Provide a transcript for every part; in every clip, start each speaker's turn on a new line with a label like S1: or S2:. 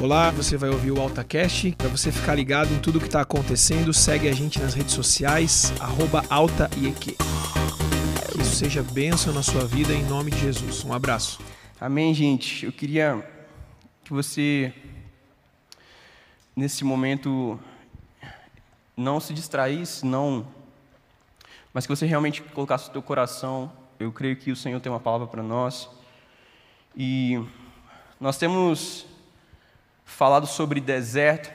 S1: Olá, você vai ouvir o AltaCast. Para você ficar ligado em tudo que está acontecendo, segue a gente nas redes sociais, AltaIEQ. Que isso seja bênção na sua vida, em nome de Jesus. Um abraço.
S2: Amém, gente. Eu queria que você, nesse momento, não se distraísse, não, mas que você realmente colocasse o teu coração. Eu creio que o Senhor tem uma palavra para nós. E nós temos falado sobre deserto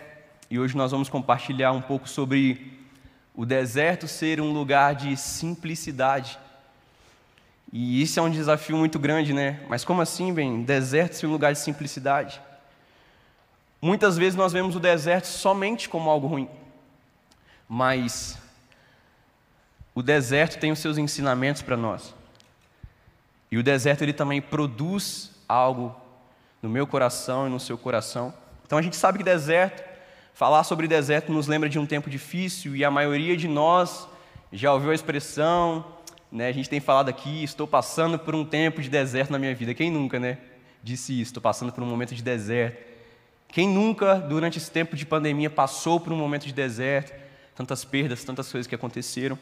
S2: e hoje nós vamos compartilhar um pouco sobre o deserto ser um lugar de simplicidade. E isso é um desafio muito grande, né? Mas como assim, bem, deserto ser um lugar de simplicidade? Muitas vezes nós vemos o deserto somente como algo ruim. Mas o deserto tem os seus ensinamentos para nós. E o deserto ele também produz algo no meu coração e no seu coração. Então a gente sabe que deserto, falar sobre deserto nos lembra de um tempo difícil e a maioria de nós já ouviu a expressão, né? A gente tem falado aqui, estou passando por um tempo de deserto na minha vida. Quem nunca, né? Disse isso, estou passando por um momento de deserto. Quem nunca, durante esse tempo de pandemia, passou por um momento de deserto, tantas perdas, tantas coisas que aconteceram.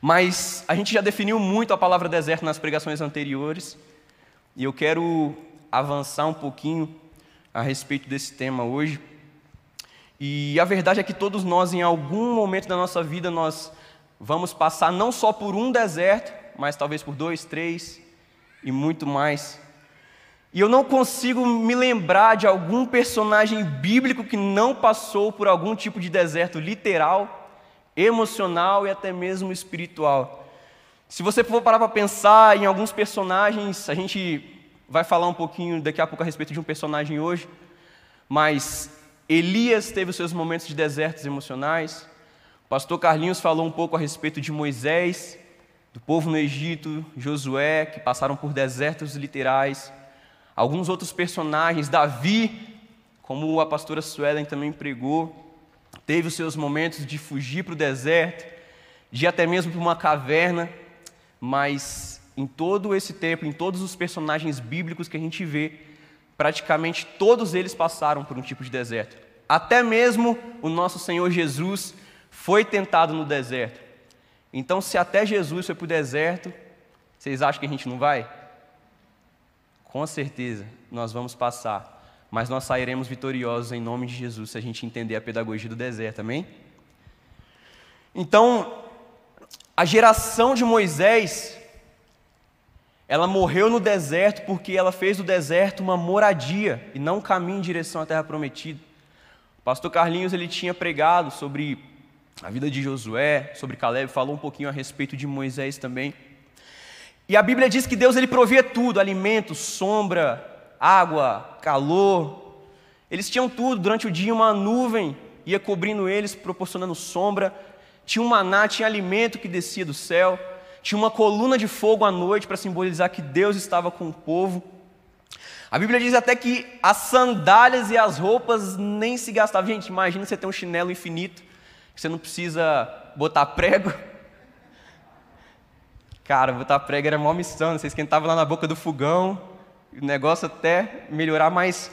S2: Mas a gente já definiu muito a palavra deserto nas pregações anteriores, e eu quero avançar um pouquinho a respeito desse tema hoje. E a verdade é que todos nós, em algum momento da nossa vida, nós vamos passar não só por um deserto, mas talvez por dois, três e muito mais. E eu não consigo me lembrar de algum personagem bíblico que não passou por algum tipo de deserto literal, emocional e até mesmo espiritual. Se você for parar para pensar em alguns personagens, a gente vai falar um pouquinho daqui a pouco a respeito de um personagem hoje, mas Elias teve os seus momentos de desertos emocionais. O pastor Carlinhos falou um pouco a respeito de Moisés, do povo no Egito, Josué, que passaram por desertos literais. Alguns outros personagens, Davi, como a pastora Suelen também pregou, teve os seus momentos de fugir para o deserto, de ir até mesmo para uma caverna, mas em todo esse tempo, em todos os personagens bíblicos que a gente vê, praticamente todos eles passaram por um tipo de deserto. Até mesmo o nosso Senhor Jesus foi tentado no deserto. Então, se até Jesus foi para o deserto, vocês acham que a gente não vai? Com certeza, nós vamos passar. Mas nós sairemos vitoriosos em nome de Jesus se a gente entender a pedagogia do deserto, amém? Então, a geração de Moisés ela morreu no deserto porque ela fez do deserto uma moradia e não um caminho em direção à terra prometida. O pastor Carlinhos ele tinha pregado sobre a vida de Josué, sobre Caleb, falou um pouquinho a respeito de Moisés também. E a Bíblia diz que Deus ele provia tudo: alimento, sombra, água, calor. Eles tinham tudo. Durante o dia uma nuvem ia cobrindo eles, proporcionando sombra. Tinha um maná, tinha alimento que descia do céu tinha uma coluna de fogo à noite para simbolizar que Deus estava com o povo. A Bíblia diz até que as sandálias e as roupas nem se gastavam. Gente, imagina você ter um chinelo infinito, que você não precisa botar prego. Cara, botar prego era uma missão, você esquentava lá na boca do fogão, o negócio até melhorar, mas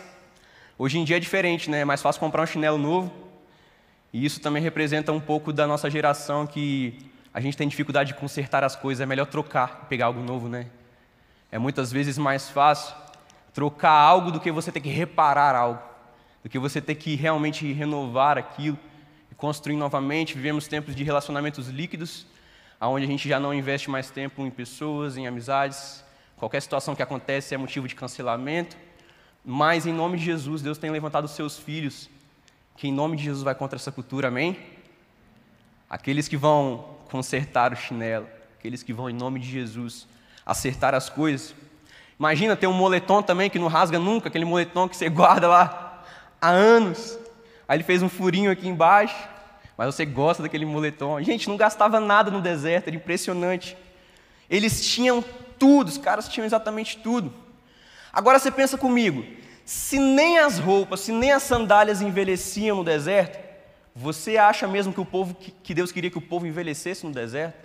S2: hoje em dia é diferente, né? É mais fácil comprar um chinelo novo. E isso também representa um pouco da nossa geração que a gente tem dificuldade de consertar as coisas, é melhor trocar pegar algo novo, né? É muitas vezes mais fácil trocar algo do que você ter que reparar algo, do que você ter que realmente renovar aquilo e construir novamente. Vivemos tempos de relacionamentos líquidos, onde a gente já não investe mais tempo em pessoas, em amizades. Qualquer situação que acontece é motivo de cancelamento. Mas em nome de Jesus, Deus tem levantado os seus filhos, que em nome de Jesus vai contra essa cultura, amém? Aqueles que vão consertar o chinelo, aqueles que vão em nome de Jesus acertar as coisas. Imagina ter um moletom também que não rasga nunca, aquele moletom que você guarda lá há anos. Aí ele fez um furinho aqui embaixo, mas você gosta daquele moletom. Gente, não gastava nada no deserto, era impressionante. Eles tinham tudo, os caras tinham exatamente tudo. Agora você pensa comigo, se nem as roupas, se nem as sandálias envelheciam no deserto, você acha mesmo que o povo que Deus queria que o povo envelhecesse no deserto?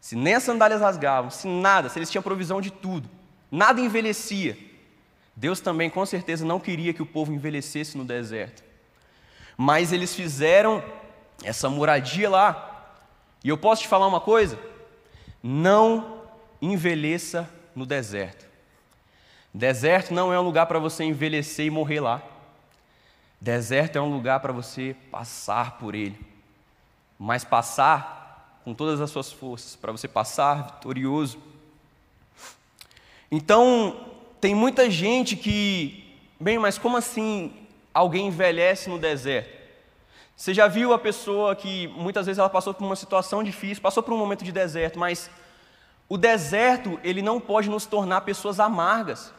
S2: Se nem as sandálias rasgavam, se nada, se eles tinham provisão de tudo, nada envelhecia. Deus também, com certeza, não queria que o povo envelhecesse no deserto. Mas eles fizeram essa moradia lá. E eu posso te falar uma coisa? Não envelheça no deserto. Deserto não é um lugar para você envelhecer e morrer lá. Deserto é um lugar para você passar por ele. Mas passar com todas as suas forças, para você passar vitorioso. Então, tem muita gente que, bem, mas como assim alguém envelhece no deserto? Você já viu a pessoa que muitas vezes ela passou por uma situação difícil, passou por um momento de deserto, mas o deserto, ele não pode nos tornar pessoas amargas.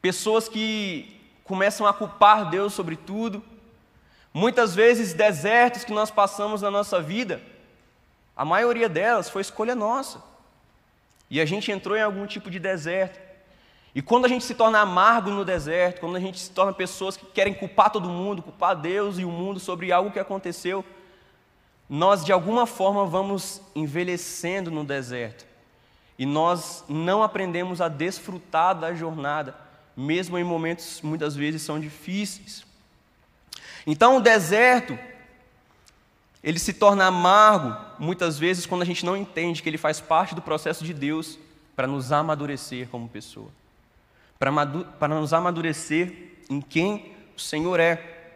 S2: Pessoas que começam a culpar Deus sobre tudo. Muitas vezes desertos que nós passamos na nossa vida, a maioria delas foi escolha nossa. E a gente entrou em algum tipo de deserto. E quando a gente se torna amargo no deserto, quando a gente se torna pessoas que querem culpar todo mundo, culpar Deus e o mundo sobre algo que aconteceu, nós de alguma forma vamos envelhecendo no deserto. E nós não aprendemos a desfrutar da jornada, mesmo em momentos muitas vezes são difíceis. Então o deserto ele se torna amargo muitas vezes quando a gente não entende que ele faz parte do processo de Deus para nos amadurecer como pessoa para nos amadurecer em quem o Senhor é.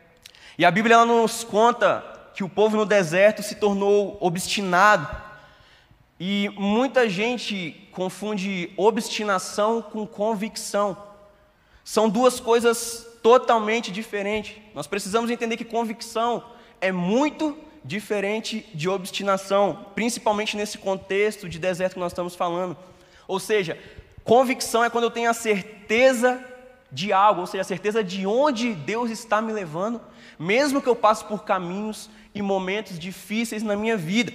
S2: E a Bíblia ela nos conta que o povo no deserto se tornou obstinado. E muita gente confunde obstinação com convicção. São duas coisas totalmente diferentes. Nós precisamos entender que convicção é muito diferente de obstinação, principalmente nesse contexto de deserto que nós estamos falando. Ou seja, Convicção é quando eu tenho a certeza de algo, ou seja, a certeza de onde Deus está me levando, mesmo que eu passe por caminhos e momentos difíceis na minha vida.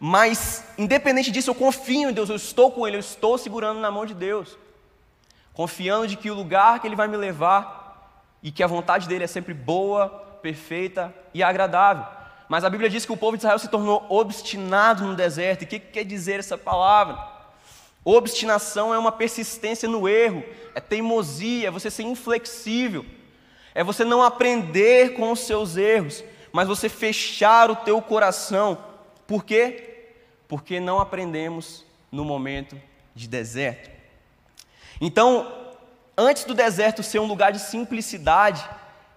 S2: Mas, independente disso, eu confio em Deus, eu estou com Ele, eu estou segurando na mão de Deus, confiando de que o lugar que Ele vai me levar e que a vontade dele é sempre boa, perfeita e agradável. Mas a Bíblia diz que o povo de Israel se tornou obstinado no deserto, e o que quer dizer essa palavra? Obstinação é uma persistência no erro, é teimosia, é você ser inflexível, é você não aprender com os seus erros, mas você fechar o teu coração. Por quê? Porque não aprendemos no momento de deserto. Então, antes do deserto ser um lugar de simplicidade,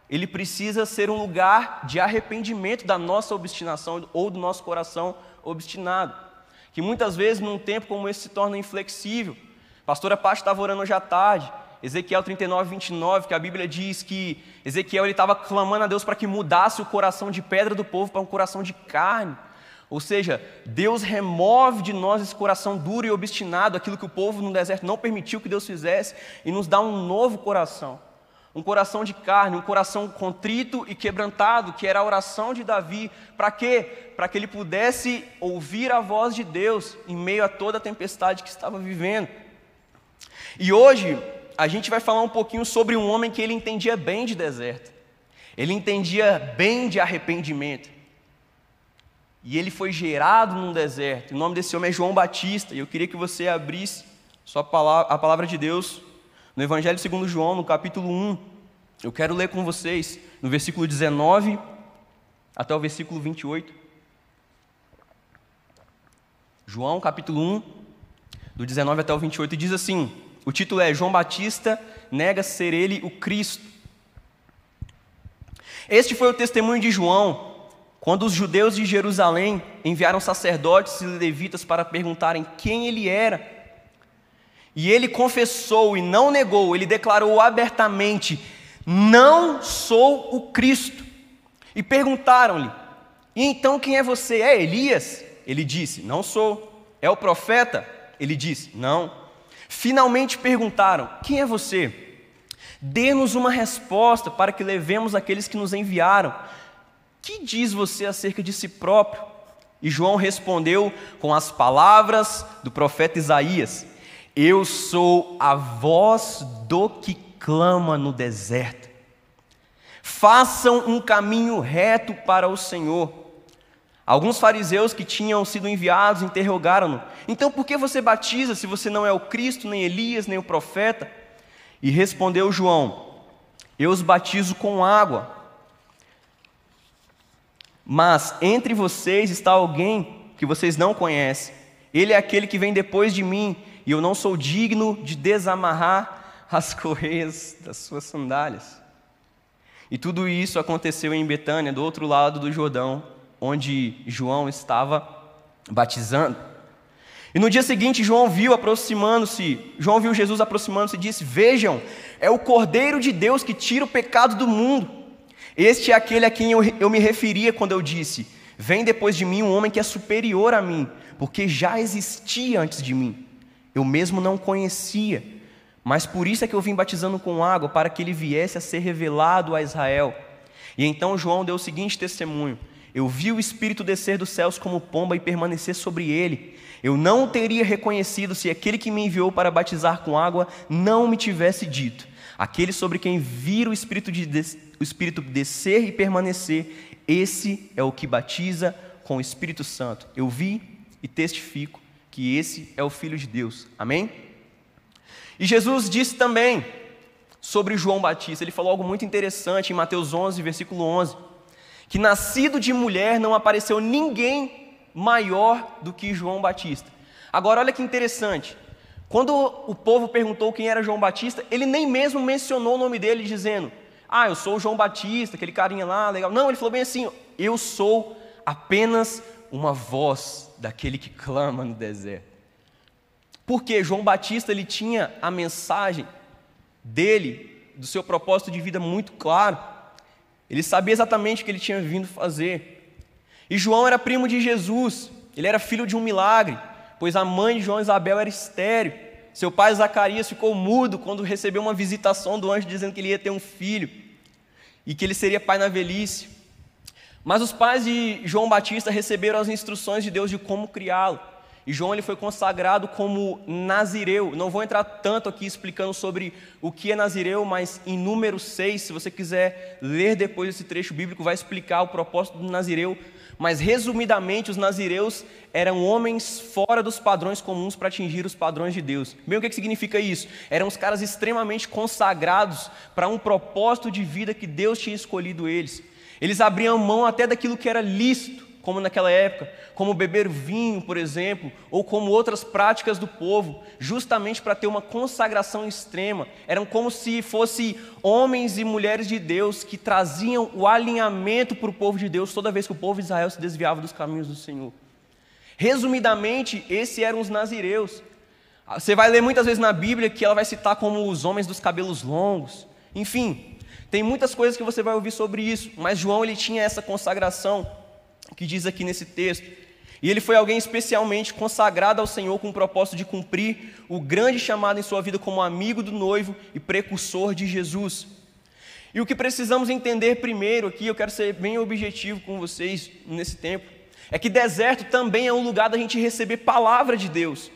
S2: ele precisa ser um lugar de arrependimento da nossa obstinação ou do nosso coração obstinado que muitas vezes num tempo como esse se torna inflexível. Pastora Paty estava orando hoje à tarde, Ezequiel 39, 29, que a Bíblia diz que Ezequiel estava clamando a Deus para que mudasse o coração de pedra do povo para um coração de carne. Ou seja, Deus remove de nós esse coração duro e obstinado, aquilo que o povo no deserto não permitiu que Deus fizesse, e nos dá um novo coração um coração de carne, um coração contrito e quebrantado, que era a oração de Davi. Para quê? Para que ele pudesse ouvir a voz de Deus em meio a toda a tempestade que estava vivendo. E hoje a gente vai falar um pouquinho sobre um homem que ele entendia bem de deserto. Ele entendia bem de arrependimento. E ele foi gerado num deserto. O nome desse homem é João Batista. E eu queria que você abrisse sua palavra, a palavra de Deus no Evangelho segundo João, no capítulo 1, eu quero ler com vocês no versículo 19 até o versículo 28. João, capítulo 1, do 19 até o 28, diz assim: o título é João Batista nega ser ele o Cristo. Este foi o testemunho de João, quando os judeus de Jerusalém enviaram sacerdotes e levitas para perguntarem quem ele era. E ele confessou e não negou, ele declarou abertamente: Não sou o Cristo. E perguntaram-lhe: E então quem é você? É Elias? Ele disse: Não sou. É o profeta? Ele disse: Não. Finalmente perguntaram: Quem é você? Dê-nos uma resposta para que levemos aqueles que nos enviaram. Que diz você acerca de si próprio? E João respondeu com as palavras do profeta Isaías: eu sou a voz do que clama no deserto. Façam um caminho reto para o Senhor. Alguns fariseus que tinham sido enviados interrogaram-no: Então por que você batiza se você não é o Cristo, nem Elias, nem o profeta? E respondeu João: Eu os batizo com água. Mas entre vocês está alguém que vocês não conhecem. Ele é aquele que vem depois de mim, e eu não sou digno de desamarrar as correias das suas sandálias. E tudo isso aconteceu em Betânia, do outro lado do Jordão, onde João estava batizando. E no dia seguinte, João viu aproximando-se, João viu Jesus aproximando-se e disse: Vejam, é o Cordeiro de Deus que tira o pecado do mundo. Este é aquele a quem eu, eu me referia quando eu disse: Vem depois de mim um homem que é superior a mim, porque já existia antes de mim. Eu mesmo não conhecia, mas por isso é que eu vim batizando com água, para que ele viesse a ser revelado a Israel. E então João deu o seguinte testemunho: Eu vi o Espírito descer dos céus como pomba e permanecer sobre ele. Eu não teria reconhecido se aquele que me enviou para batizar com água não me tivesse dito: Aquele sobre quem vira o Espírito, de o Espírito descer e permanecer, esse é o que batiza com o Espírito Santo. Eu vi e testifico que esse é o Filho de Deus. Amém? E Jesus disse também sobre João Batista, ele falou algo muito interessante em Mateus 11, versículo 11: que nascido de mulher não apareceu ninguém maior do que João Batista. Agora, olha que interessante. Quando o povo perguntou quem era João Batista, ele nem mesmo mencionou o nome dele, dizendo: Ah, eu sou o João Batista, aquele carinha lá, legal. Não, ele falou bem assim: Eu sou apenas uma voz daquele que clama no deserto. Porque João Batista ele tinha a mensagem dele, do seu propósito de vida muito claro. Ele sabia exatamente o que ele tinha vindo fazer. E João era primo de Jesus, ele era filho de um milagre pois a mãe de João Isabel era estéreo. Seu pai Zacarias ficou mudo quando recebeu uma visitação do anjo dizendo que ele ia ter um filho e que ele seria pai na velhice. Mas os pais de João Batista receberam as instruções de Deus de como criá-lo. E João ele foi consagrado como Nazireu. Não vou entrar tanto aqui explicando sobre o que é Nazireu, mas em número 6, se você quiser ler depois esse trecho bíblico, vai explicar o propósito do Nazireu mas resumidamente, os nazireus eram homens fora dos padrões comuns para atingir os padrões de Deus. Bem, o que, que significa isso? Eram os caras extremamente consagrados para um propósito de vida que Deus tinha escolhido eles. Eles abriam mão até daquilo que era lícito como naquela época, como beber vinho, por exemplo, ou como outras práticas do povo, justamente para ter uma consagração extrema. Eram como se fossem homens e mulheres de Deus que traziam o alinhamento para o povo de Deus toda vez que o povo de Israel se desviava dos caminhos do Senhor. Resumidamente, esses eram os nazireus. Você vai ler muitas vezes na Bíblia que ela vai citar como os homens dos cabelos longos. Enfim, tem muitas coisas que você vai ouvir sobre isso, mas João ele tinha essa consagração que diz aqui nesse texto. E ele foi alguém especialmente consagrado ao Senhor com o propósito de cumprir o grande chamado em sua vida como amigo do noivo e precursor de Jesus. E o que precisamos entender primeiro aqui, eu quero ser bem objetivo com vocês nesse tempo, é que deserto também é um lugar da gente receber palavra de Deus.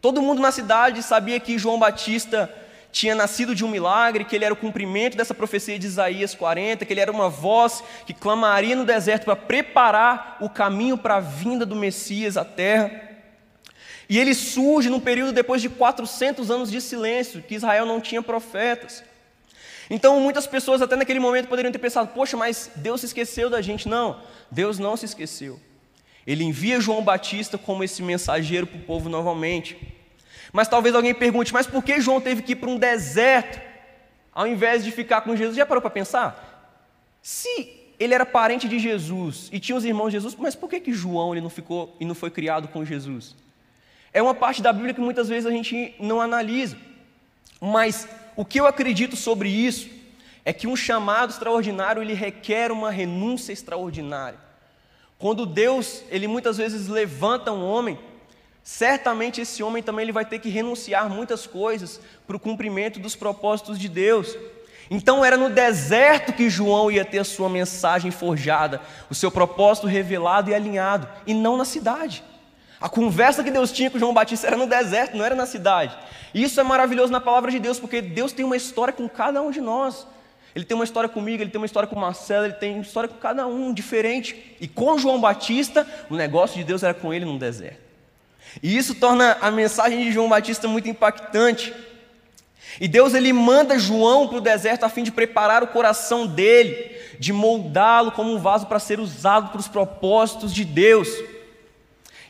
S2: Todo mundo na cidade sabia que João Batista tinha nascido de um milagre, que ele era o cumprimento dessa profecia de Isaías 40, que ele era uma voz que clamaria no deserto para preparar o caminho para a vinda do Messias à terra. E ele surge num período depois de 400 anos de silêncio, que Israel não tinha profetas. Então muitas pessoas até naquele momento poderiam ter pensado: poxa, mas Deus se esqueceu da gente. Não, Deus não se esqueceu. Ele envia João Batista como esse mensageiro para o povo novamente. Mas talvez alguém pergunte: mas por que João teve que ir para um deserto ao invés de ficar com Jesus? Já parou para pensar? Se ele era parente de Jesus e tinha os irmãos de Jesus, mas por que, que João ele não ficou e não foi criado com Jesus? É uma parte da Bíblia que muitas vezes a gente não analisa. Mas o que eu acredito sobre isso é que um chamado extraordinário ele requer uma renúncia extraordinária. Quando Deus, ele muitas vezes levanta um homem certamente esse homem também ele vai ter que renunciar muitas coisas para o cumprimento dos propósitos de Deus. Então era no deserto que João ia ter a sua mensagem forjada, o seu propósito revelado e alinhado, e não na cidade. A conversa que Deus tinha com João Batista era no deserto, não era na cidade. E isso é maravilhoso na palavra de Deus, porque Deus tem uma história com cada um de nós. Ele tem uma história comigo, ele tem uma história com Marcelo, ele tem uma história com cada um diferente. E com João Batista, o negócio de Deus era com ele no deserto. E isso torna a mensagem de João Batista muito impactante. E Deus ele manda João para o deserto a fim de preparar o coração dele, de moldá-lo como um vaso para ser usado para os propósitos de Deus.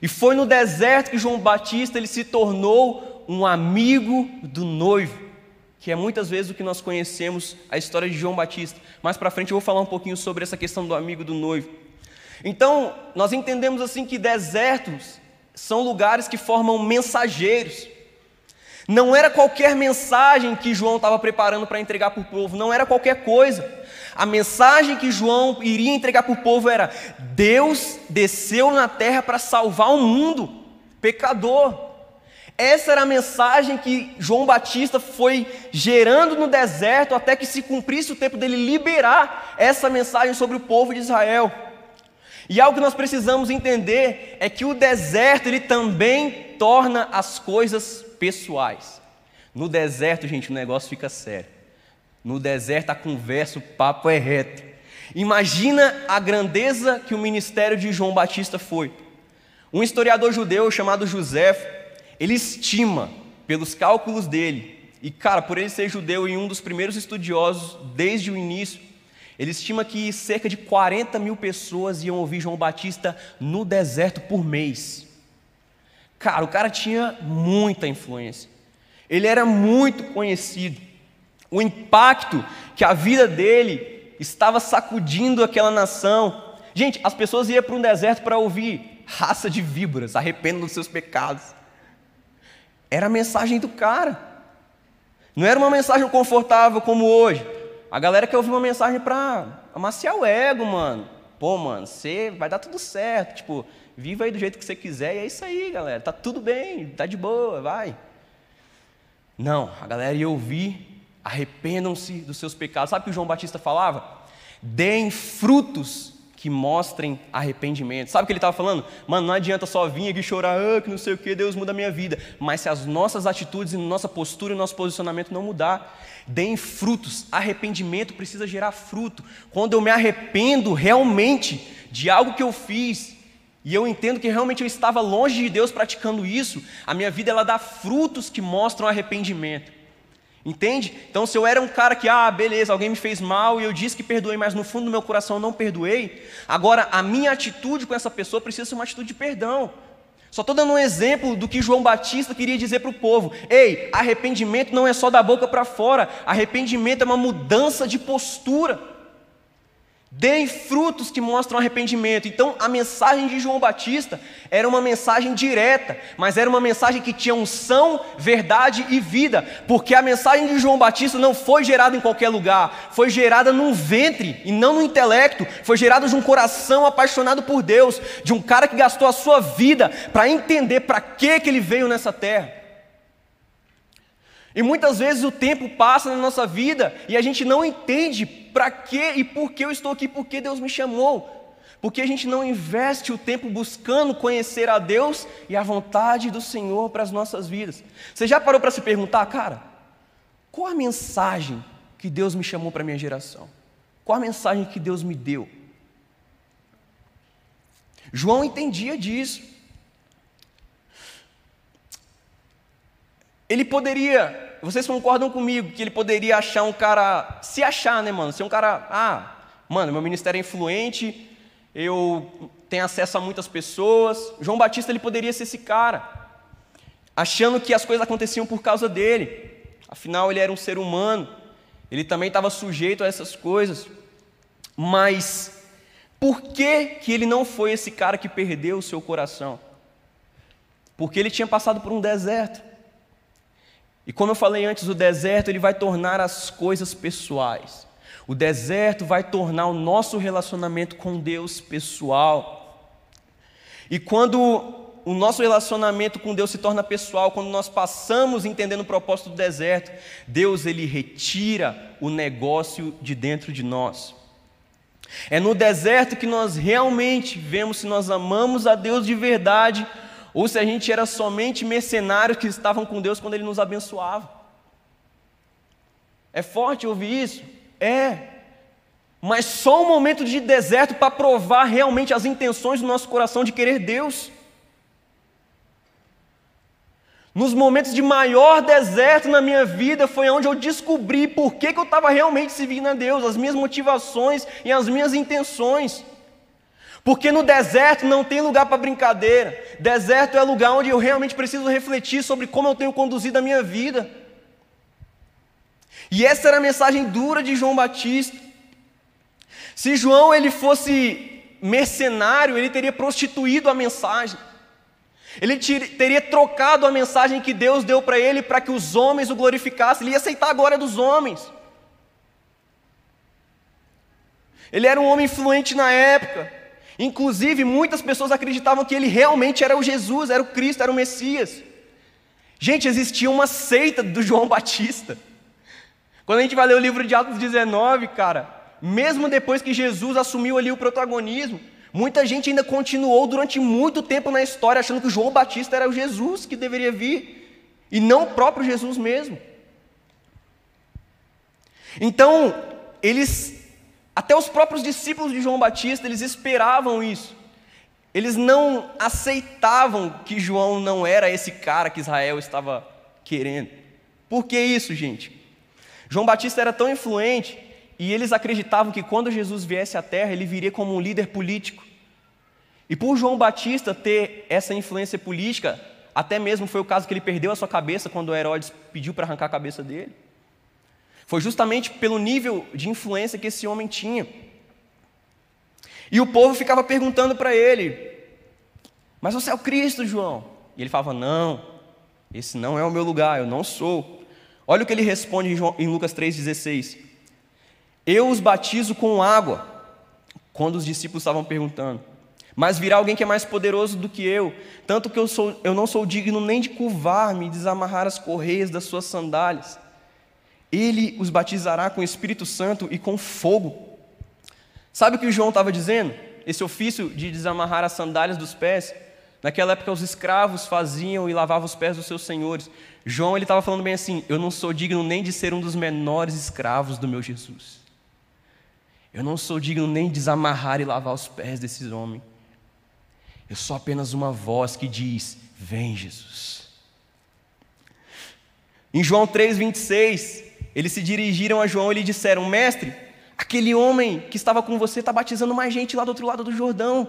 S2: E foi no deserto que João Batista ele se tornou um amigo do noivo, que é muitas vezes o que nós conhecemos a história de João Batista. Mais para frente eu vou falar um pouquinho sobre essa questão do amigo do noivo. Então, nós entendemos assim que desertos são lugares que formam mensageiros. Não era qualquer mensagem que João estava preparando para entregar para o povo, não era qualquer coisa. A mensagem que João iria entregar para o povo era: Deus desceu na terra para salvar o mundo pecador. Essa era a mensagem que João Batista foi gerando no deserto até que se cumprisse o tempo dele liberar essa mensagem sobre o povo de Israel. E algo que nós precisamos entender é que o deserto ele também torna as coisas pessoais. No deserto, gente, o negócio fica sério. No deserto a conversa, o papo é reto. Imagina a grandeza que o ministério de João Batista foi. Um historiador judeu chamado José, ele estima, pelos cálculos dele, e cara, por ele ser judeu e um dos primeiros estudiosos desde o início, ele estima que cerca de 40 mil pessoas iam ouvir João Batista no deserto por mês. Cara, o cara tinha muita influência, ele era muito conhecido o impacto que a vida dele estava sacudindo aquela nação. Gente, as pessoas iam para um deserto para ouvir raça de víboras, arrependam dos seus pecados. Era a mensagem do cara. Não era uma mensagem confortável como hoje. A galera quer ouvir uma mensagem para amaciar o ego, mano. Pô, mano, você vai dar tudo certo. Tipo, viva aí do jeito que você quiser e é isso aí, galera. Tá tudo bem, tá de boa, vai. Não, a galera ia ouvir Arrependam-se dos seus pecados. Sabe o que o João Batista falava? Deem frutos que mostrem arrependimento. Sabe o que ele estava falando? Mano, não adianta só vir aqui chorar, ah, que não sei o que, Deus muda a minha vida. Mas se as nossas atitudes, nossa postura e nosso posicionamento não mudar, deem frutos. Arrependimento precisa gerar fruto. Quando eu me arrependo realmente de algo que eu fiz, e eu entendo que realmente eu estava longe de Deus praticando isso, a minha vida ela dá frutos que mostram arrependimento. Entende? Então, se eu era um cara que, ah, beleza, alguém me fez mal e eu disse que perdoei, mas no fundo do meu coração não perdoei, agora a minha atitude com essa pessoa precisa ser uma atitude de perdão. Só estou dando um exemplo do que João Batista queria dizer para o povo: ei, arrependimento não é só da boca para fora, arrependimento é uma mudança de postura. Deem frutos que mostram arrependimento. Então, a mensagem de João Batista era uma mensagem direta, mas era uma mensagem que tinha unção, verdade e vida, porque a mensagem de João Batista não foi gerada em qualquer lugar, foi gerada num ventre e não no intelecto, foi gerada de um coração apaixonado por Deus, de um cara que gastou a sua vida para entender para que, que ele veio nessa terra. E muitas vezes o tempo passa na nossa vida e a gente não entende para que e por que eu estou aqui, por que Deus me chamou. Porque a gente não investe o tempo buscando conhecer a Deus e a vontade do Senhor para as nossas vidas. Você já parou para se perguntar, cara, qual a mensagem que Deus me chamou para a minha geração? Qual a mensagem que Deus me deu? João entendia disso. Ele poderia, vocês concordam comigo que ele poderia achar um cara, se achar, né, mano? Ser um cara, ah, mano, meu ministério é influente, eu tenho acesso a muitas pessoas. João Batista ele poderia ser esse cara, achando que as coisas aconteciam por causa dele. Afinal, ele era um ser humano, ele também estava sujeito a essas coisas. Mas por que, que ele não foi esse cara que perdeu o seu coração? Porque ele tinha passado por um deserto. E como eu falei antes, o deserto ele vai tornar as coisas pessoais. O deserto vai tornar o nosso relacionamento com Deus pessoal. E quando o nosso relacionamento com Deus se torna pessoal, quando nós passamos entendendo o propósito do deserto, Deus ele retira o negócio de dentro de nós. É no deserto que nós realmente vemos se nós amamos a Deus de verdade ou se a gente era somente mercenários que estavam com Deus quando Ele nos abençoava. É forte ouvir isso? É. Mas só um momento de deserto para provar realmente as intenções do nosso coração de querer Deus. Nos momentos de maior deserto na minha vida foi onde eu descobri por que, que eu estava realmente servindo a Deus, as minhas motivações e as minhas intenções. Porque no deserto não tem lugar para brincadeira. Deserto é lugar onde eu realmente preciso refletir sobre como eu tenho conduzido a minha vida. E essa era a mensagem dura de João Batista. Se João ele fosse mercenário, ele teria prostituído a mensagem. Ele teria trocado a mensagem que Deus deu para ele para que os homens o glorificassem. Ele ia aceitar a glória dos homens. Ele era um homem influente na época. Inclusive, muitas pessoas acreditavam que ele realmente era o Jesus, era o Cristo, era o Messias. Gente, existia uma seita do João Batista. Quando a gente vai ler o livro de Atos 19, cara, mesmo depois que Jesus assumiu ali o protagonismo, muita gente ainda continuou durante muito tempo na história achando que João Batista era o Jesus que deveria vir, e não o próprio Jesus mesmo. Então, eles até os próprios discípulos de João Batista, eles esperavam isso. Eles não aceitavam que João não era esse cara que Israel estava querendo. Por que isso, gente? João Batista era tão influente e eles acreditavam que quando Jesus viesse à terra, ele viria como um líder político. E por João Batista ter essa influência política, até mesmo foi o caso que ele perdeu a sua cabeça quando Herodes pediu para arrancar a cabeça dele. Foi justamente pelo nível de influência que esse homem tinha. E o povo ficava perguntando para ele: Mas você é o Cristo, João? E ele falava: Não, esse não é o meu lugar, eu não sou. Olha o que ele responde em Lucas 3,16: Eu os batizo com água, quando os discípulos estavam perguntando. Mas virá alguém que é mais poderoso do que eu, tanto que eu, sou, eu não sou digno nem de curvar-me e desamarrar as correias das suas sandálias. Ele os batizará com o Espírito Santo e com fogo. Sabe o que o João estava dizendo? Esse ofício de desamarrar as sandálias dos pés. Naquela época, os escravos faziam e lavavam os pés dos seus senhores. João ele estava falando bem assim: Eu não sou digno nem de ser um dos menores escravos do meu Jesus. Eu não sou digno nem de desamarrar e lavar os pés desses homens. Eu sou apenas uma voz que diz: Vem, Jesus. Em João 3,26, eles se dirigiram a João e lhe disseram: Mestre, aquele homem que estava com você está batizando mais gente lá do outro lado do Jordão.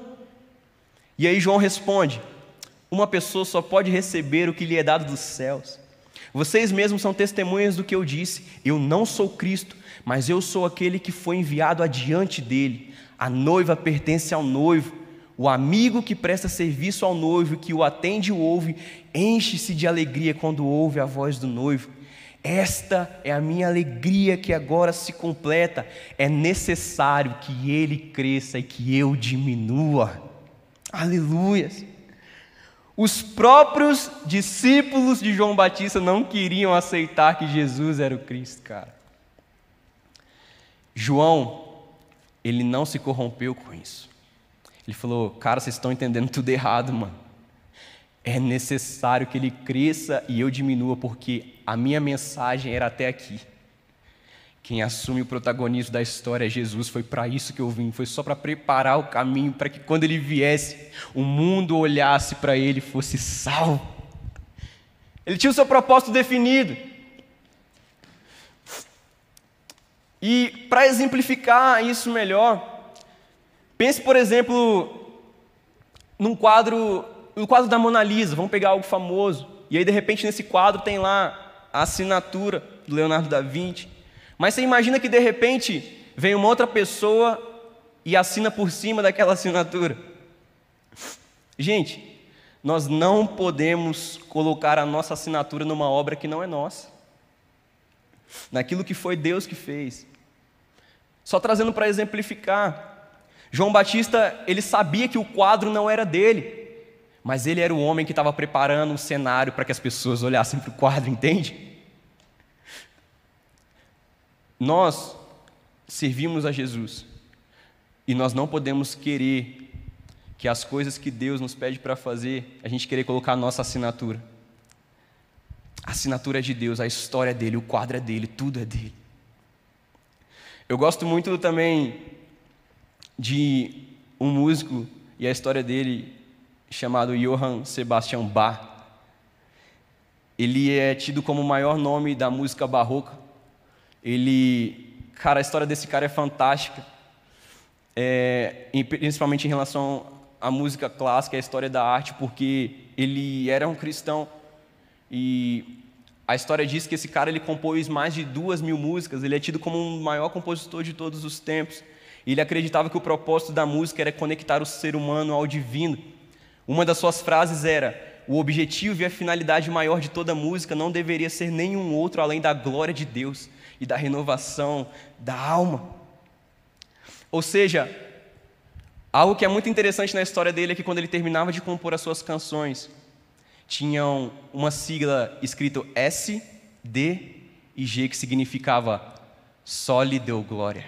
S2: E aí João responde: Uma pessoa só pode receber o que lhe é dado dos céus. Vocês mesmos são testemunhas do que eu disse. Eu não sou Cristo, mas eu sou aquele que foi enviado adiante dele. A noiva pertence ao noivo. O amigo que presta serviço ao noivo, que o atende e ouve, enche-se de alegria quando ouve a voz do noivo. Esta é a minha alegria que agora se completa. É necessário que ele cresça e que eu diminua. Aleluia. Os próprios discípulos de João Batista não queriam aceitar que Jesus era o Cristo, cara. João, ele não se corrompeu com isso. Ele falou: Cara, vocês estão entendendo tudo errado, mano. É necessário que ele cresça e eu diminua, porque a minha mensagem era até aqui. Quem assume o protagonismo da história é Jesus, foi para isso que eu vim, foi só para preparar o caminho para que quando ele viesse, o mundo olhasse para ele e fosse salvo. Ele tinha o seu propósito definido. E para exemplificar isso melhor, pense, por exemplo, num quadro o quadro da Mona Lisa, vamos pegar algo famoso. E aí, de repente, nesse quadro tem lá a assinatura do Leonardo da Vinci. Mas você imagina que, de repente, vem uma outra pessoa e assina por cima daquela assinatura. Gente, nós não podemos colocar a nossa assinatura numa obra que não é nossa, naquilo que foi Deus que fez. Só trazendo para exemplificar, João Batista, ele sabia que o quadro não era dele. Mas ele era o homem que estava preparando um cenário para que as pessoas olhassem para o quadro, entende? Nós servimos a Jesus e nós não podemos querer que as coisas que Deus nos pede para fazer, a gente querer colocar a nossa assinatura. A assinatura é de Deus, a história é dele, o quadro é dele, tudo é dele. Eu gosto muito também de um músico e a história dele chamado Johann Sebastian Bach. Ele é tido como o maior nome da música barroca. Ele, cara, a história desse cara é fantástica. É, principalmente em relação à música clássica, à história da arte, porque ele era um cristão e a história diz que esse cara ele compôs mais de duas mil músicas. Ele é tido como o maior compositor de todos os tempos. Ele acreditava que o propósito da música era conectar o ser humano ao divino. Uma das suas frases era: o objetivo e a finalidade maior de toda música não deveria ser nenhum outro além da glória de Deus e da renovação da alma. Ou seja, algo que é muito interessante na história dele é que quando ele terminava de compor as suas canções, tinham uma sigla escrito S, D e G que significava só lhe deu glória.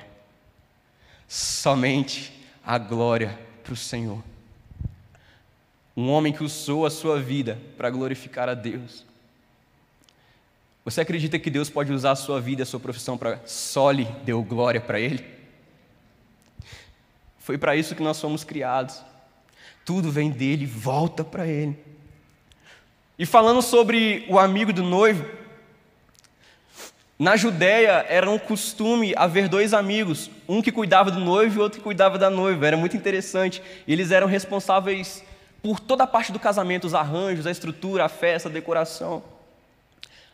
S2: Somente a glória para o Senhor. Um homem que usou a sua vida para glorificar a Deus. Você acredita que Deus pode usar a sua vida, a sua profissão para só lhe deu glória para Ele? Foi para isso que nós fomos criados. Tudo vem dele, volta para Ele. E falando sobre o amigo do noivo, na Judéia era um costume haver dois amigos, um que cuidava do noivo e outro que cuidava da noiva. Era muito interessante. Eles eram responsáveis por toda a parte do casamento, os arranjos, a estrutura, a festa, a decoração.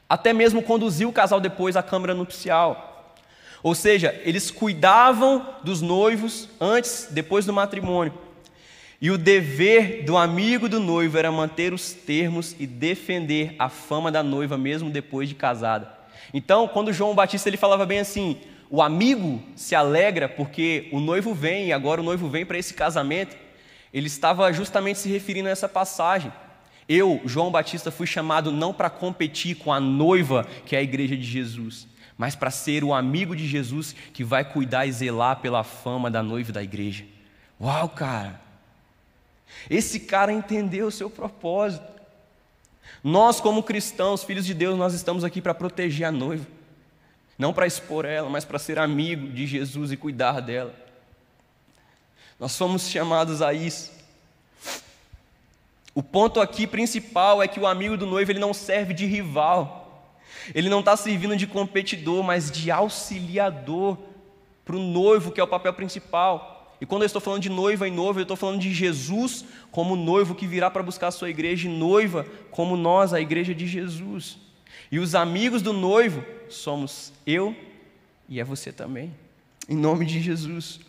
S2: Até mesmo conduzir o casal depois à câmara nupcial. Ou seja, eles cuidavam dos noivos antes, depois do matrimônio. E o dever do amigo do noivo era manter os termos e defender a fama da noiva mesmo depois de casada. Então, quando João Batista ele falava bem assim: o amigo se alegra porque o noivo vem agora o noivo vem para esse casamento. Ele estava justamente se referindo a essa passagem. Eu, João Batista, fui chamado não para competir com a noiva, que é a igreja de Jesus, mas para ser o amigo de Jesus que vai cuidar e zelar pela fama da noiva da igreja. Uau, cara! Esse cara entendeu o seu propósito. Nós, como cristãos, filhos de Deus, nós estamos aqui para proteger a noiva, não para expor ela, mas para ser amigo de Jesus e cuidar dela. Nós somos chamados a isso. O ponto aqui principal é que o amigo do noivo ele não serve de rival, ele não está servindo de competidor, mas de auxiliador para o noivo, que é o papel principal. E quando eu estou falando de noiva e noivo, eu estou falando de Jesus como noivo que virá para buscar a sua igreja, e noiva como nós, a igreja de Jesus. E os amigos do noivo somos eu e é você também, em nome de Jesus.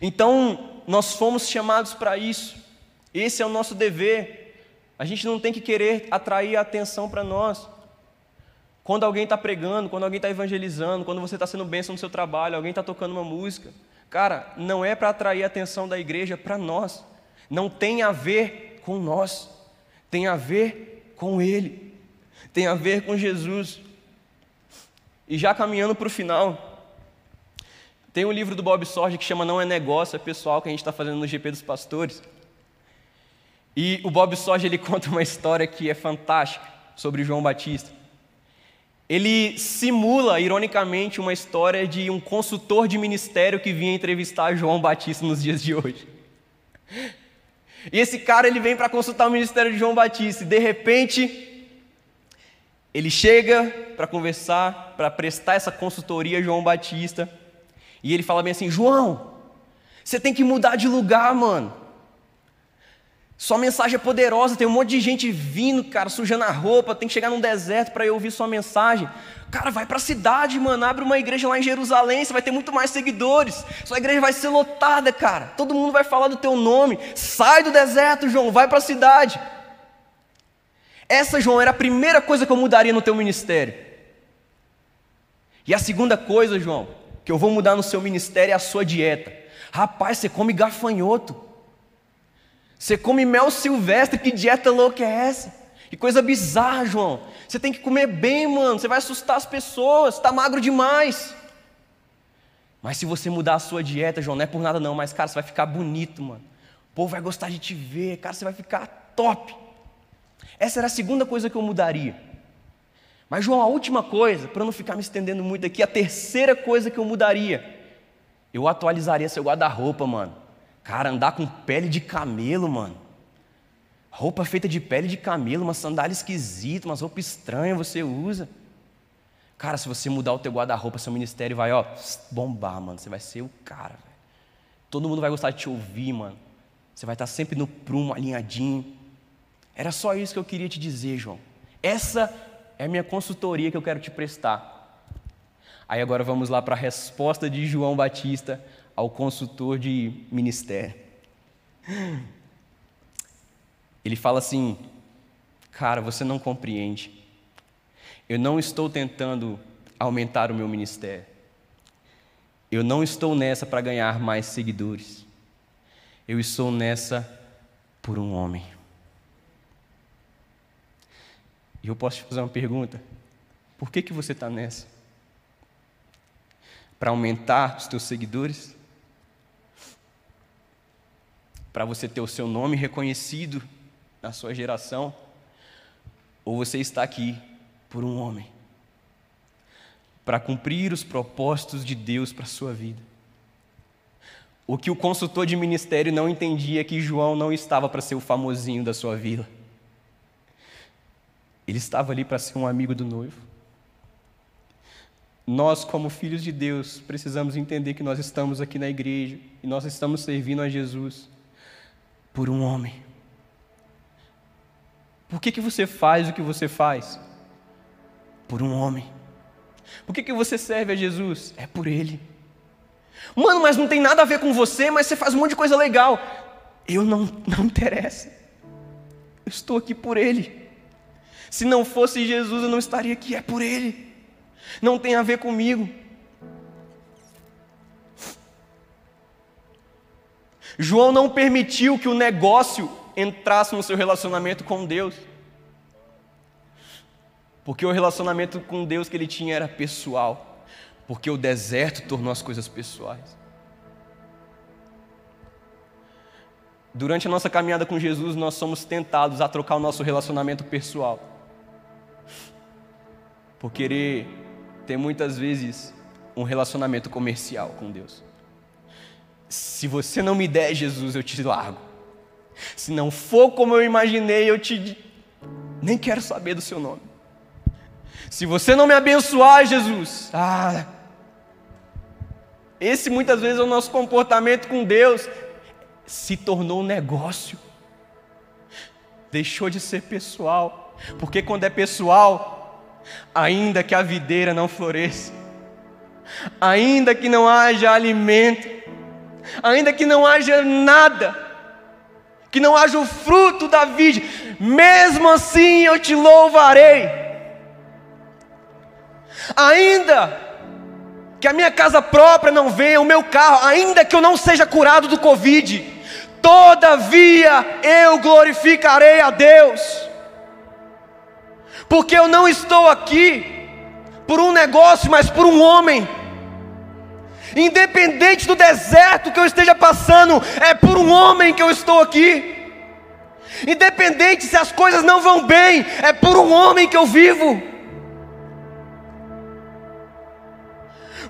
S2: Então, nós fomos chamados para isso, esse é o nosso dever. A gente não tem que querer atrair a atenção para nós. Quando alguém está pregando, quando alguém está evangelizando, quando você está sendo bênção no seu trabalho, alguém está tocando uma música, cara, não é para atrair a atenção da igreja para nós. Não tem a ver com nós, tem a ver com Ele, tem a ver com Jesus. E já caminhando para o final, tem um livro do Bob Sorge que chama Não é Negócio, é pessoal, que a gente está fazendo no GP dos Pastores. E o Bob Sorge ele conta uma história que é fantástica sobre João Batista. Ele simula, ironicamente, uma história de um consultor de ministério que vinha entrevistar João Batista nos dias de hoje. E esse cara ele vem para consultar o ministério de João Batista e de repente ele chega para conversar, para prestar essa consultoria a João Batista. E ele fala bem assim: João, você tem que mudar de lugar, mano. Sua mensagem é poderosa, tem um monte de gente vindo, cara, sujando a roupa, tem que chegar num deserto para eu ouvir sua mensagem. Cara, vai para a cidade, mano, abre uma igreja lá em Jerusalém, você vai ter muito mais seguidores. Sua igreja vai ser lotada, cara. Todo mundo vai falar do teu nome. Sai do deserto, João, vai para a cidade. Essa, João, era a primeira coisa que eu mudaria no teu ministério. E a segunda coisa, João, que eu vou mudar no seu ministério é a sua dieta. Rapaz, você come gafanhoto. Você come mel silvestre, que dieta louca é essa? Que coisa bizarra, João. Você tem que comer bem, mano. Você vai assustar as pessoas. Está magro demais. Mas se você mudar a sua dieta, João, não é por nada não, mas cara, você vai ficar bonito, mano. O povo vai gostar de te ver, cara, você vai ficar top. Essa era a segunda coisa que eu mudaria. Mas, João, a última coisa, para não ficar me estendendo muito aqui, a terceira coisa que eu mudaria, eu atualizaria seu guarda-roupa, mano. Cara, andar com pele de camelo, mano. Roupa feita de pele de camelo, uma sandália esquisita, umas roupas estranhas você usa. Cara, se você mudar o teu guarda-roupa, seu ministério vai, ó, bombar, mano. Você vai ser o cara, velho. Todo mundo vai gostar de te ouvir, mano. Você vai estar sempre no prumo, alinhadinho. Era só isso que eu queria te dizer, João. Essa é a minha consultoria que eu quero te prestar. Aí agora vamos lá para a resposta de João Batista ao consultor de ministério. Ele fala assim: Cara, você não compreende. Eu não estou tentando aumentar o meu ministério. Eu não estou nessa para ganhar mais seguidores. Eu estou nessa por um homem. E eu posso te fazer uma pergunta: por que, que você está nessa? Para aumentar os teus seguidores? Para você ter o seu nome reconhecido na sua geração? Ou você está aqui por um homem? Para cumprir os propósitos de Deus para a sua vida? O que o consultor de ministério não entendia é que João não estava para ser o famosinho da sua vila. Ele estava ali para ser um amigo do noivo. Nós, como filhos de Deus, precisamos entender que nós estamos aqui na igreja e nós estamos servindo a Jesus por um homem. Por que, que você faz o que você faz? Por um homem. Por que, que você serve a Jesus? É por Ele. Mano, mas não tem nada a ver com você, mas você faz um monte de coisa legal. Eu não, não interessa. Eu estou aqui por Ele. Se não fosse Jesus, eu não estaria aqui, é por Ele. Não tem a ver comigo. João não permitiu que o negócio entrasse no seu relacionamento com Deus. Porque o relacionamento com Deus que ele tinha era pessoal. Porque o deserto tornou as coisas pessoais. Durante a nossa caminhada com Jesus, nós somos tentados a trocar o nosso relacionamento pessoal por querer ter muitas vezes um relacionamento comercial com Deus. Se você não me der Jesus, eu te largo. Se não for como eu imaginei, eu te nem quero saber do seu nome. Se você não me abençoar, Jesus, ah, esse muitas vezes é o nosso comportamento com Deus, se tornou um negócio, deixou de ser pessoal, porque quando é pessoal, ainda que a videira não floresça, ainda que não haja alimento, ainda que não haja nada, que não haja o fruto da vide, mesmo assim eu te louvarei. Ainda que a minha casa própria não venha, o meu carro, ainda que eu não seja curado do Covid, todavia eu glorificarei a Deus porque eu não estou aqui por um negócio, mas por um homem. Independente do deserto que eu esteja passando, é por um homem que eu estou aqui. Independente se as coisas não vão bem, é por um homem que eu vivo.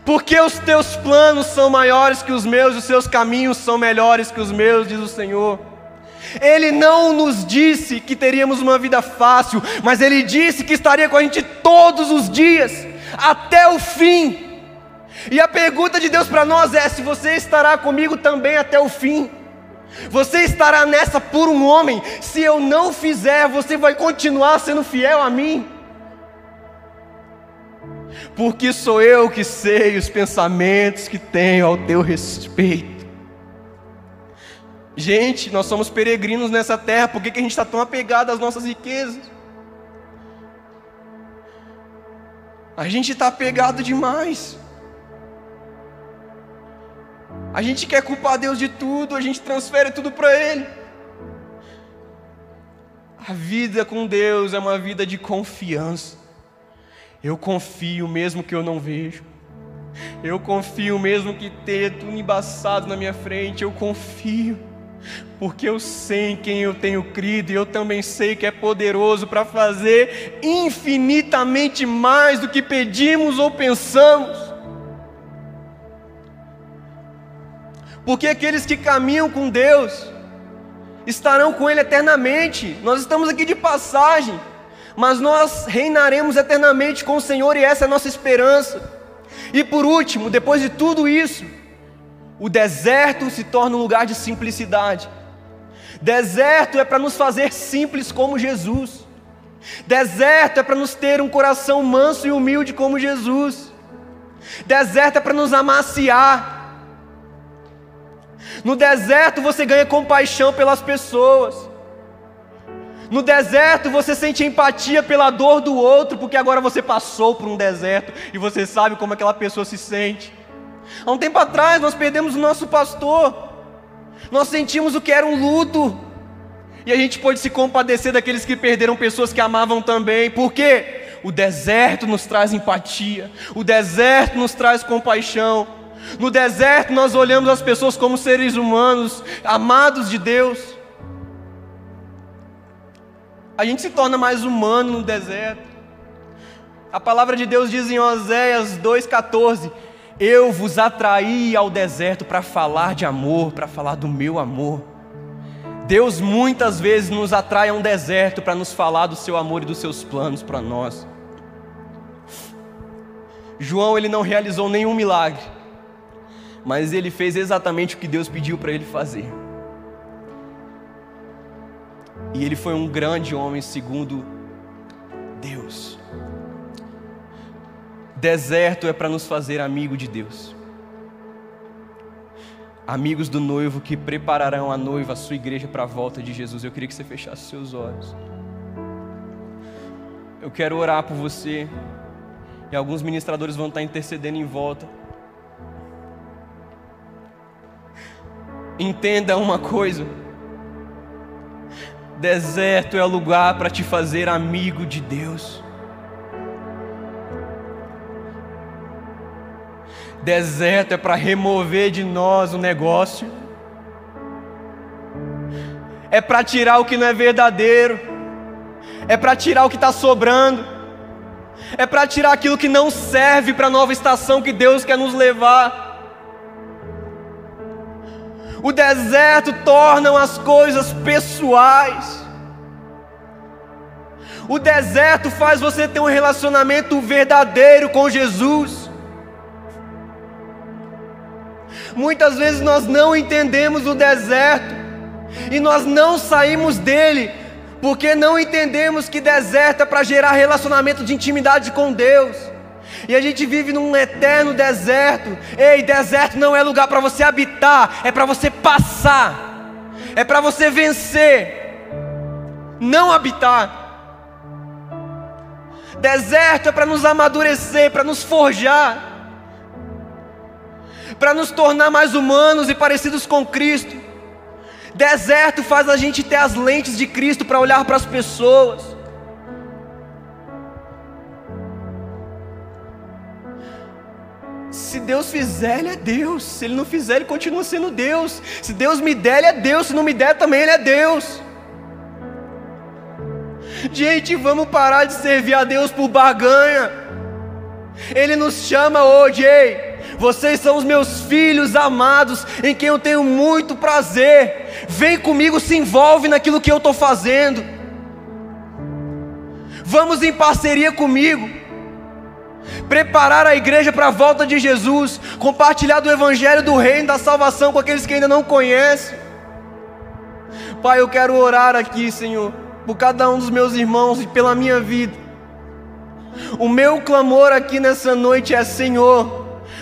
S2: Porque os teus planos são maiores que os meus, os seus caminhos são melhores que os meus, diz o Senhor. Ele não nos disse que teríamos uma vida fácil, mas Ele disse que estaria com a gente todos os dias, até o fim. E a pergunta de Deus para nós é: se você estará comigo também até o fim? Você estará nessa por um homem? Se eu não fizer, você vai continuar sendo fiel a mim? Porque sou eu que sei os pensamentos que tenho ao teu respeito Gente, nós somos peregrinos nessa terra, por que, que a gente está tão apegado às nossas riquezas? A gente está apegado demais. A gente quer culpar Deus de tudo, a gente transfere tudo para Ele. A vida com Deus é uma vida de confiança. Eu confio mesmo que eu não vejo. Eu confio mesmo que tenha tudo embaçado na minha frente. Eu confio porque eu sei em quem eu tenho crido e eu também sei que é poderoso para fazer infinitamente mais do que pedimos ou pensamos. Porque aqueles que caminham com Deus, estarão com Ele eternamente. Nós estamos aqui de passagem, mas nós reinaremos eternamente com o Senhor e essa é a nossa esperança. E por último, depois de tudo isso, o deserto se torna um lugar de simplicidade. Deserto é para nos fazer simples como Jesus. Deserto é para nos ter um coração manso e humilde como Jesus. Deserto é para nos amaciar. No deserto você ganha compaixão pelas pessoas. No deserto você sente empatia pela dor do outro, porque agora você passou por um deserto e você sabe como aquela pessoa se sente. Há um tempo atrás nós perdemos o nosso pastor, nós sentimos o que era um luto, e a gente pode se compadecer daqueles que perderam pessoas que amavam também, por quê? O deserto nos traz empatia, o deserto nos traz compaixão. No deserto nós olhamos as pessoas como seres humanos, amados de Deus. A gente se torna mais humano no deserto. A palavra de Deus diz em Oséias 2,14: Eu vos atraí ao deserto para falar de amor, para falar do meu amor. Deus muitas vezes nos atrai a um deserto para nos falar do seu amor e dos seus planos para nós. João ele não realizou nenhum milagre, mas ele fez exatamente o que Deus pediu para ele fazer. E ele foi um grande homem segundo Deus. Deserto é para nos fazer amigo de Deus amigos do noivo que prepararão a noiva, a sua igreja, para a volta de Jesus. Eu queria que você fechasse seus olhos. Eu quero orar por você. E alguns ministradores vão estar intercedendo em volta. Entenda uma coisa: deserto é o lugar para te fazer amigo de Deus. Deserto é para remover de nós o negócio, é para tirar o que não é verdadeiro, é para tirar o que está sobrando, é para tirar aquilo que não serve para a nova estação que Deus quer nos levar. O deserto torna as coisas pessoais. O deserto faz você ter um relacionamento verdadeiro com Jesus. Muitas vezes nós não entendemos o deserto e nós não saímos dele porque não entendemos que deserto é para gerar relacionamento de intimidade com Deus. E a gente vive num eterno deserto. Ei, deserto não é lugar para você habitar, é para você passar. É para você vencer. Não habitar. Deserto é para nos amadurecer, para nos forjar para nos tornar mais humanos e parecidos com Cristo. Deserto faz a gente ter as lentes de Cristo para olhar para as pessoas. Se Deus fizer, Ele é Deus. Se Ele não fizer, Ele continua sendo Deus. Se Deus me der, Ele é Deus. Se não me der, também Ele é Deus. Gente, vamos parar de servir a Deus por barganha. Ele nos chama hoje, ei. Vocês são os meus filhos amados, em quem eu tenho muito prazer. Vem comigo, se envolve naquilo que eu estou fazendo. Vamos em parceria comigo. Preparar a igreja para a volta de Jesus, compartilhar do Evangelho do Reino da Salvação com aqueles que ainda não conhecem. Pai, eu quero orar aqui, Senhor, por cada um dos meus irmãos e pela minha vida. O meu clamor aqui nessa noite é: Senhor,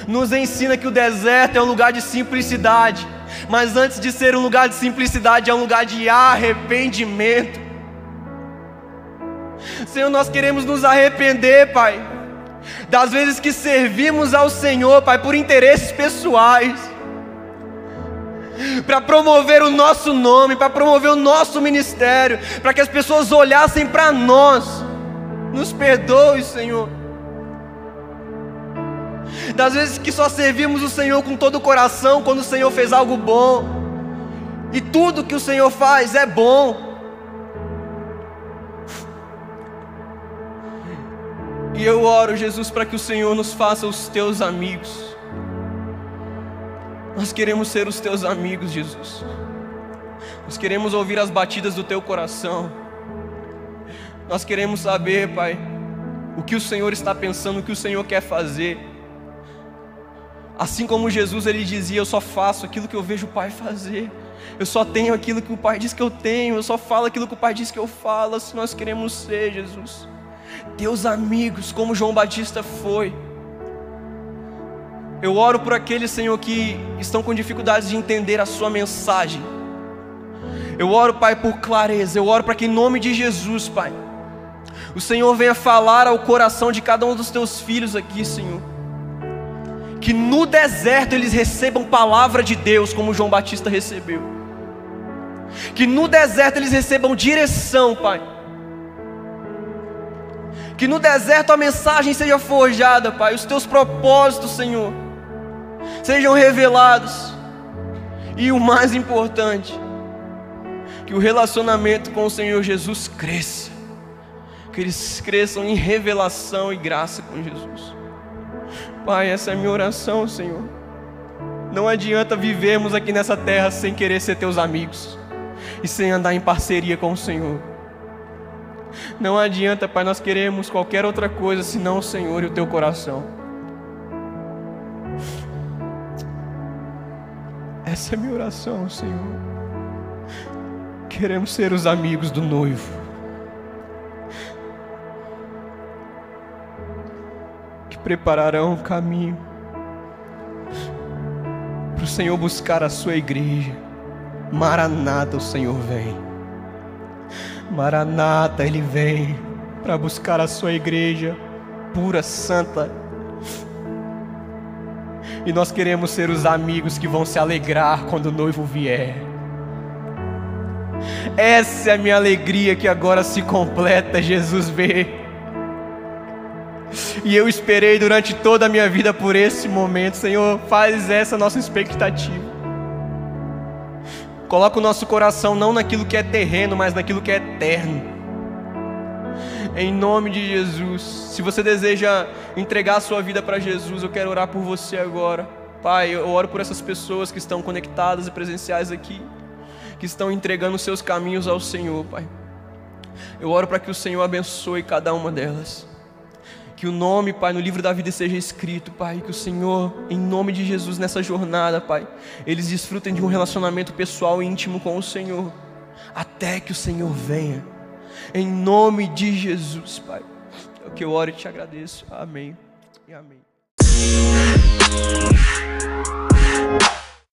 S2: nos ensina que o deserto é um lugar de simplicidade, mas antes de ser um lugar de simplicidade, é um lugar de arrependimento. Senhor, nós queremos nos arrepender, Pai, das vezes que servimos ao Senhor, Pai, por interesses pessoais, para promover o nosso nome, para promover o nosso ministério, para que as pessoas olhassem para nós. Nos perdoe, Senhor das vezes que só servimos o Senhor com todo o coração quando o Senhor fez algo bom, e tudo que o Senhor faz é bom. E eu oro, Jesus, para que o Senhor nos faça os teus amigos. Nós queremos ser os teus amigos, Jesus. Nós queremos ouvir as batidas do teu coração. Nós queremos saber, Pai, o que o Senhor está pensando, o que o Senhor quer fazer. Assim como Jesus ele dizia: Eu só faço aquilo que eu vejo o Pai fazer. Eu só tenho aquilo que o Pai diz que eu tenho. Eu só falo aquilo que o Pai diz que eu falo. Assim nós queremos ser, Jesus. Teus amigos, como João Batista foi. Eu oro por aqueles, Senhor, que estão com dificuldades de entender a Sua mensagem. Eu oro, Pai, por clareza. Eu oro para que, em nome de Jesus, Pai, o Senhor venha falar ao coração de cada um dos Teus filhos aqui, Senhor. Que no deserto eles recebam palavra de Deus, como João Batista recebeu. Que no deserto eles recebam direção, Pai. Que no deserto a mensagem seja forjada, Pai. Os Teus propósitos, Senhor sejam revelados. E o mais importante, que o relacionamento com o Senhor Jesus cresça. Que eles cresçam em revelação e graça com Jesus. Pai, essa é a minha oração, Senhor. Não adianta vivermos aqui nessa terra sem querer ser teus amigos e sem andar em parceria com o Senhor. Não adianta, Pai, nós queremos qualquer outra coisa senão o Senhor e o teu coração. Essa é a minha oração, Senhor. Queremos ser os amigos do noivo. Que prepararão o caminho para o Senhor buscar a sua igreja. Maranata, o Senhor vem. Maranata, Ele vem para buscar a sua igreja pura, santa e nós queremos ser os amigos que vão se alegrar quando o noivo vier. Essa é a minha alegria que agora se completa, Jesus vê. E eu esperei durante toda a minha vida por esse momento, Senhor, faz essa nossa expectativa. Coloca o nosso coração não naquilo que é terreno, mas naquilo que é eterno em nome de Jesus. Se você deseja entregar a sua vida para Jesus, eu quero orar por você agora. Pai, eu oro por essas pessoas que estão conectadas e presenciais aqui, que estão entregando seus caminhos ao Senhor, Pai. Eu oro para que o Senhor abençoe cada uma delas. Que o nome, Pai, no livro da vida seja escrito, Pai. Que o Senhor, em nome de Jesus, nessa jornada, Pai, eles desfrutem de um relacionamento pessoal e íntimo com o Senhor, até que o Senhor venha em nome de Jesus, Pai. É o que eu oro e te agradeço. Amém e amém.